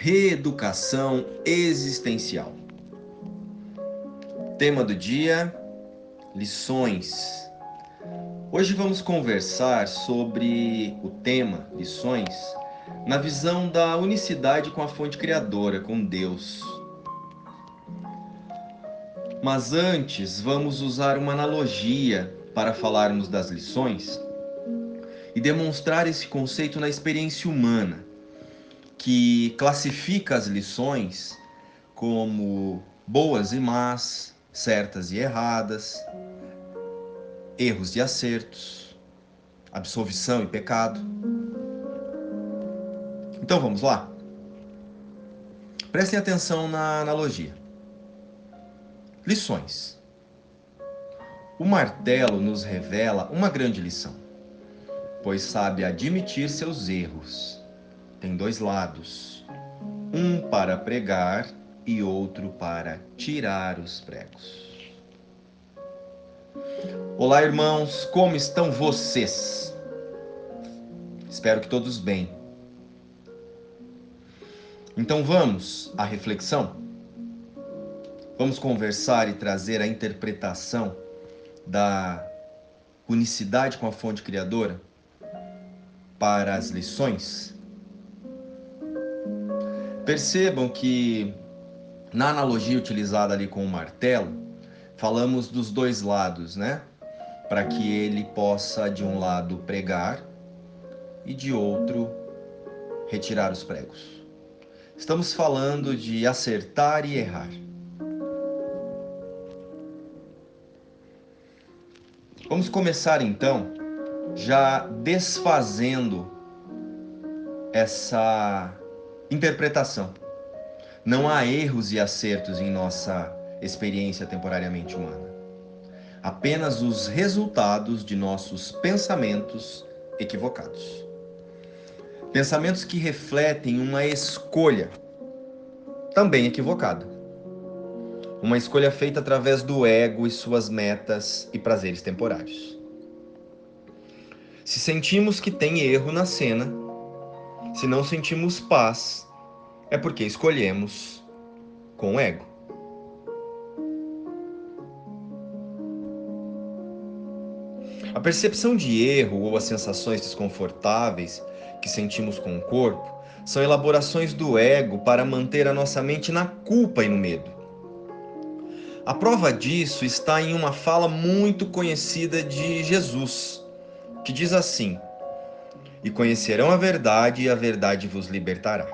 reeducação existencial. Tema do dia: lições. Hoje vamos conversar sobre o tema lições na visão da unicidade com a fonte criadora, com Deus. Mas antes, vamos usar uma analogia para falarmos das lições e demonstrar esse conceito na experiência humana que classifica as lições como boas e más, certas e erradas, erros e acertos, absolvição e pecado. Então vamos lá? Prestem atenção na analogia. Lições. O martelo nos revela uma grande lição, pois sabe admitir seus erros tem dois lados, um para pregar e outro para tirar os pregos. Olá, irmãos, como estão vocês? Espero que todos bem. Então vamos à reflexão? Vamos conversar e trazer a interpretação da unicidade com a fonte criadora para as lições Percebam que na analogia utilizada ali com o martelo, falamos dos dois lados, né? Para que ele possa de um lado pregar e de outro retirar os pregos. Estamos falando de acertar e errar. Vamos começar então já desfazendo essa Interpretação. Não há erros e acertos em nossa experiência temporariamente humana. Apenas os resultados de nossos pensamentos equivocados. Pensamentos que refletem uma escolha também equivocada. Uma escolha feita através do ego e suas metas e prazeres temporários. Se sentimos que tem erro na cena, se não sentimos paz, é porque escolhemos com o ego. A percepção de erro ou as sensações desconfortáveis que sentimos com o corpo são elaborações do ego para manter a nossa mente na culpa e no medo. A prova disso está em uma fala muito conhecida de Jesus, que diz assim: e conhecerão a verdade, e a verdade vos libertará.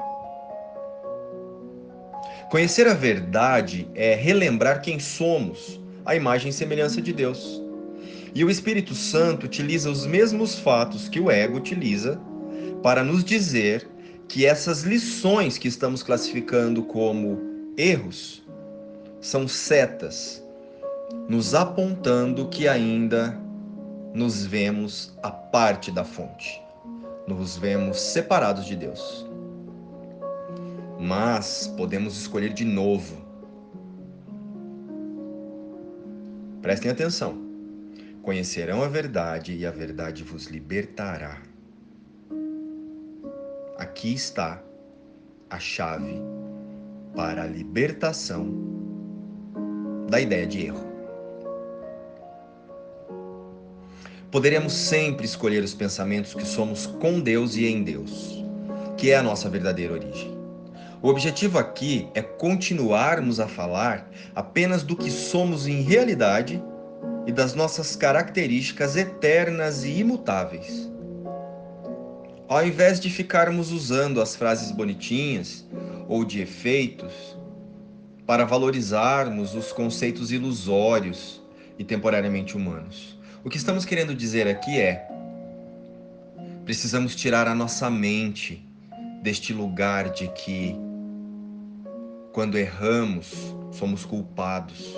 Conhecer a verdade é relembrar quem somos, a imagem e semelhança de Deus. E o Espírito Santo utiliza os mesmos fatos que o ego utiliza para nos dizer que essas lições que estamos classificando como erros são setas, nos apontando que ainda nos vemos a parte da fonte nos vemos separados de Deus. Mas podemos escolher de novo. Prestem atenção. Conhecerão a verdade e a verdade vos libertará. Aqui está a chave para a libertação da ideia de erro. Poderemos sempre escolher os pensamentos que somos com Deus e em Deus, que é a nossa verdadeira origem. O objetivo aqui é continuarmos a falar apenas do que somos em realidade e das nossas características eternas e imutáveis. Ao invés de ficarmos usando as frases bonitinhas ou de efeitos para valorizarmos os conceitos ilusórios e temporariamente humanos. O que estamos querendo dizer aqui é: precisamos tirar a nossa mente deste lugar de que, quando erramos, somos culpados.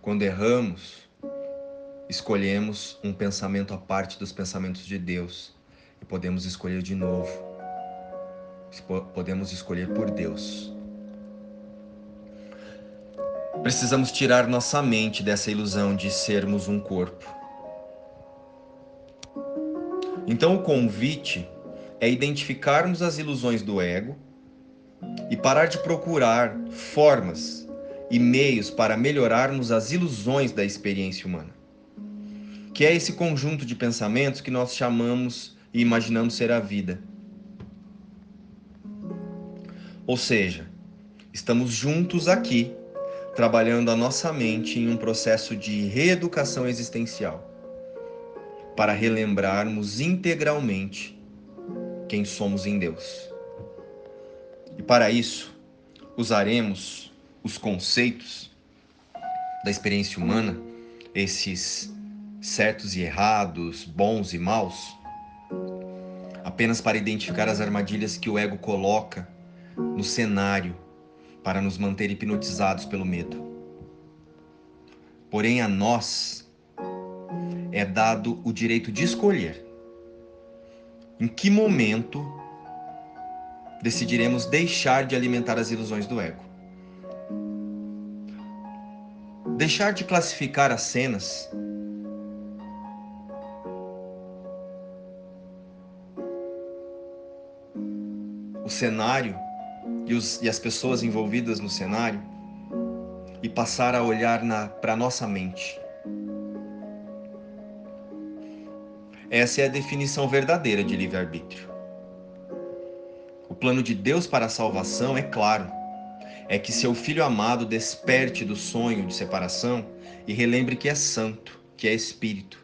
Quando erramos, escolhemos um pensamento à parte dos pensamentos de Deus e podemos escolher de novo. Podemos escolher por Deus. Precisamos tirar nossa mente dessa ilusão de sermos um corpo. Então, o convite é identificarmos as ilusões do ego e parar de procurar formas e meios para melhorarmos as ilusões da experiência humana, que é esse conjunto de pensamentos que nós chamamos e imaginamos ser a vida. Ou seja, estamos juntos aqui, trabalhando a nossa mente em um processo de reeducação existencial, para relembrarmos integralmente quem somos em Deus. E para isso, usaremos os conceitos da experiência humana, esses certos e errados, bons e maus, apenas para identificar as armadilhas que o ego coloca no cenário para nos manter hipnotizados pelo medo. Porém, a nós é dado o direito de escolher em que momento decidiremos deixar de alimentar as ilusões do ego. Deixar de classificar as cenas o cenário e, os, e as pessoas envolvidas no cenário e passar a olhar para a nossa mente. Essa é a definição verdadeira de livre-arbítrio. O plano de Deus para a salvação é claro. É que seu filho amado desperte do sonho de separação e relembre que é santo, que é espírito,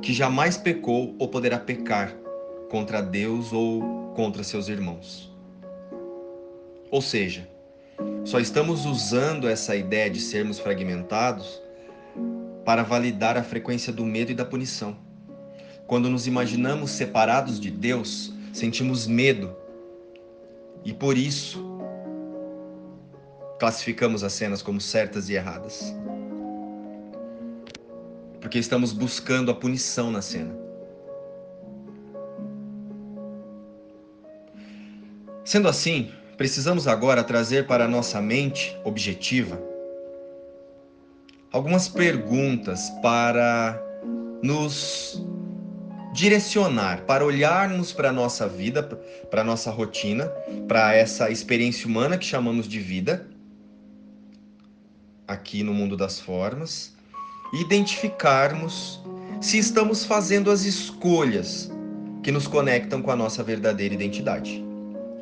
que jamais pecou ou poderá pecar contra Deus ou contra seus irmãos. Ou seja, só estamos usando essa ideia de sermos fragmentados para validar a frequência do medo e da punição. Quando nos imaginamos separados de Deus, sentimos medo e por isso classificamos as cenas como certas e erradas. Porque estamos buscando a punição na cena. Sendo assim, precisamos agora trazer para a nossa mente objetiva algumas perguntas para nos direcionar, para olharmos para a nossa vida, para a nossa rotina, para essa experiência humana que chamamos de vida, aqui no mundo das formas, e identificarmos se estamos fazendo as escolhas que nos conectam com a nossa verdadeira identidade.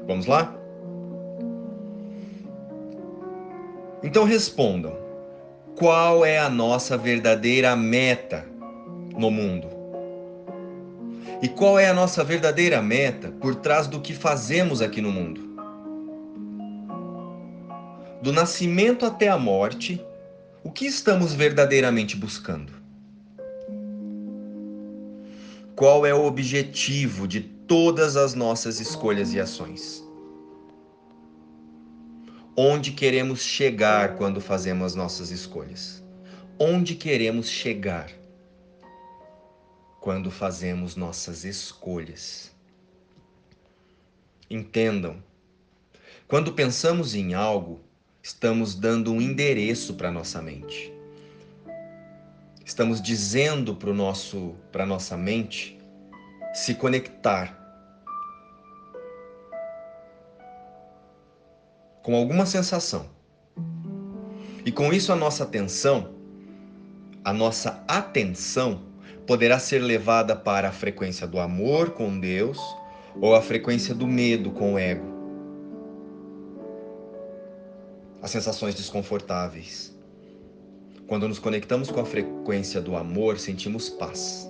Vamos lá? Então respondam: qual é a nossa verdadeira meta no mundo? E qual é a nossa verdadeira meta por trás do que fazemos aqui no mundo? Do nascimento até a morte, o que estamos verdadeiramente buscando? Qual é o objetivo de todas as nossas escolhas e ações? Onde queremos chegar quando fazemos as nossas escolhas? Onde queremos chegar quando fazemos nossas escolhas? Entendam, quando pensamos em algo, estamos dando um endereço para nossa mente. Estamos dizendo para nosso para nossa mente se conectar com alguma sensação. E com isso a nossa atenção, a nossa atenção poderá ser levada para a frequência do amor com Deus ou a frequência do medo com o ego. As sensações desconfortáveis. Quando nos conectamos com a frequência do amor, sentimos paz.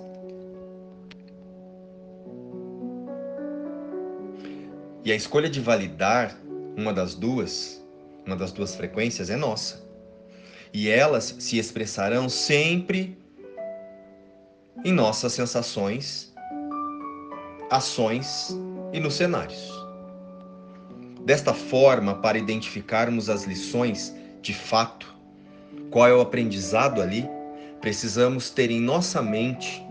E a escolha de validar uma das duas, uma das duas frequências é nossa. E elas se expressarão sempre em nossas sensações, ações e nos cenários. Desta forma, para identificarmos as lições de fato, qual é o aprendizado ali, precisamos ter em nossa mente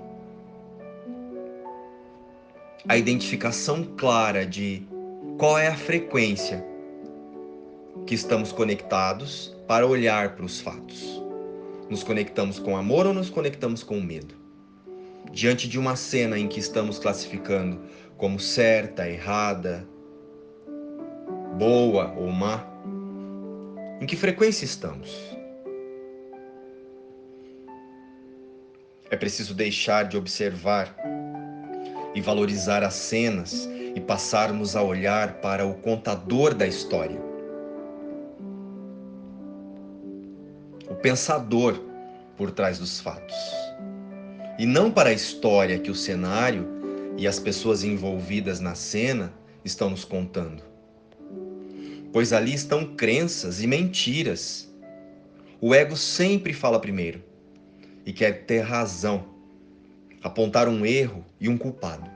a identificação clara de qual é a frequência que estamos conectados para olhar para os fatos. Nos conectamos com amor ou nos conectamos com medo? diante de uma cena em que estamos classificando como certa, errada, boa ou má, em que frequência estamos? É preciso deixar de observar e valorizar as cenas e passarmos a olhar para o contador da história. Pensador por trás dos fatos. E não para a história que o cenário e as pessoas envolvidas na cena estão nos contando. Pois ali estão crenças e mentiras. O ego sempre fala primeiro e quer ter razão, apontar um erro e um culpado.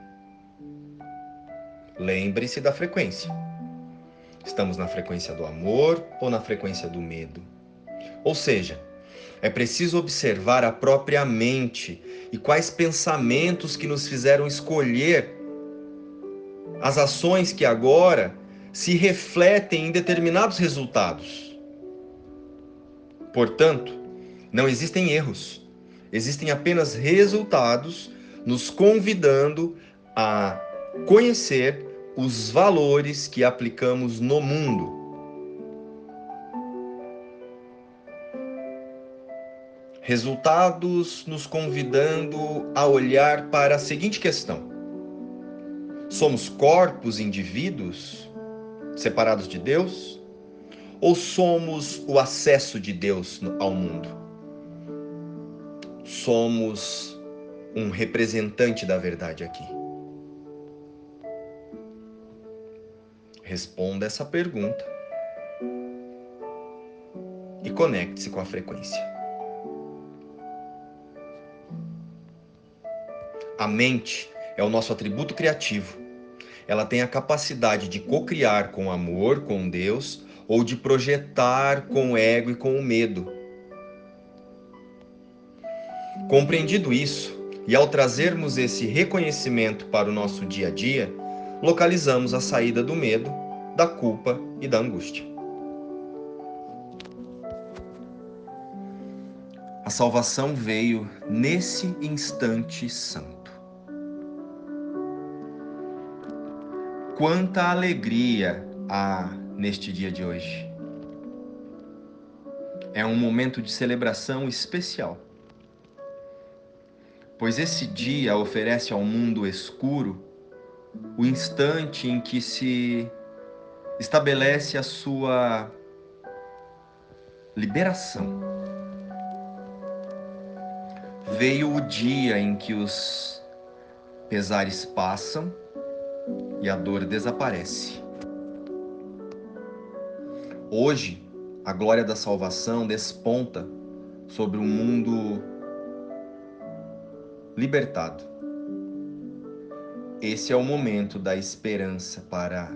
Lembre-se da frequência. Estamos na frequência do amor ou na frequência do medo? Ou seja, é preciso observar a própria mente e quais pensamentos que nos fizeram escolher as ações que agora se refletem em determinados resultados. Portanto, não existem erros, existem apenas resultados nos convidando a conhecer os valores que aplicamos no mundo resultados nos convidando a olhar para a seguinte questão: somos corpos, indivíduos separados de Deus? Ou somos o acesso de Deus ao mundo? Somos um representante da verdade aqui? Responda essa pergunta e conecte-se com a frequência. A mente é o nosso atributo criativo. Ela tem a capacidade de co-criar com amor, com Deus, ou de projetar com o ego e com o medo. Compreendido isso, e ao trazermos esse reconhecimento para o nosso dia a dia, localizamos a saída do medo, da culpa e da angústia. A salvação veio nesse instante santo. Quanta alegria há neste dia de hoje. É um momento de celebração especial, pois esse dia oferece ao mundo escuro o instante em que se estabelece a sua liberação. Veio o dia em que os pesares passam e a dor desaparece. Hoje, a glória da salvação desponta sobre um mundo libertado. Esse é o momento da esperança para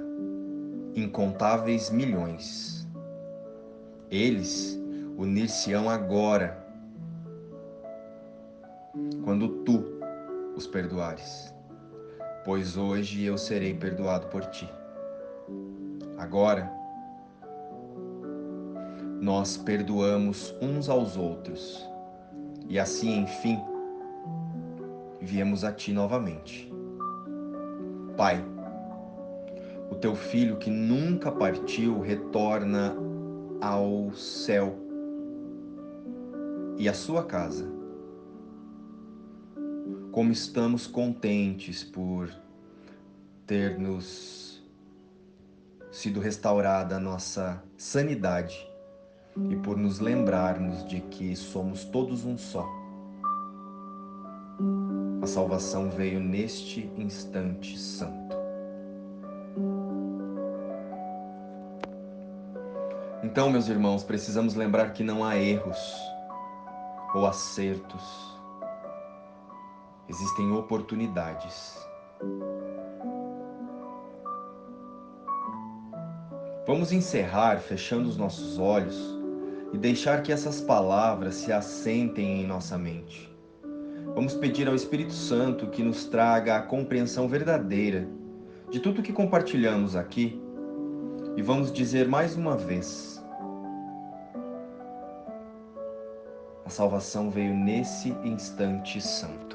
incontáveis milhões. Eles unir-se-ão agora, quando tu os perdoares pois hoje eu serei perdoado por ti. Agora, nós perdoamos uns aos outros, e assim, enfim, viemos a ti novamente. Pai, o teu filho que nunca partiu retorna ao céu e à sua casa como estamos contentes por ter nos sido restaurada a nossa sanidade e por nos lembrarmos de que somos todos um só. A salvação veio neste instante santo. Então, meus irmãos, precisamos lembrar que não há erros ou acertos existem oportunidades. Vamos encerrar fechando os nossos olhos e deixar que essas palavras se assentem em nossa mente. Vamos pedir ao Espírito Santo que nos traga a compreensão verdadeira de tudo que compartilhamos aqui e vamos dizer mais uma vez: a salvação veio nesse instante santo.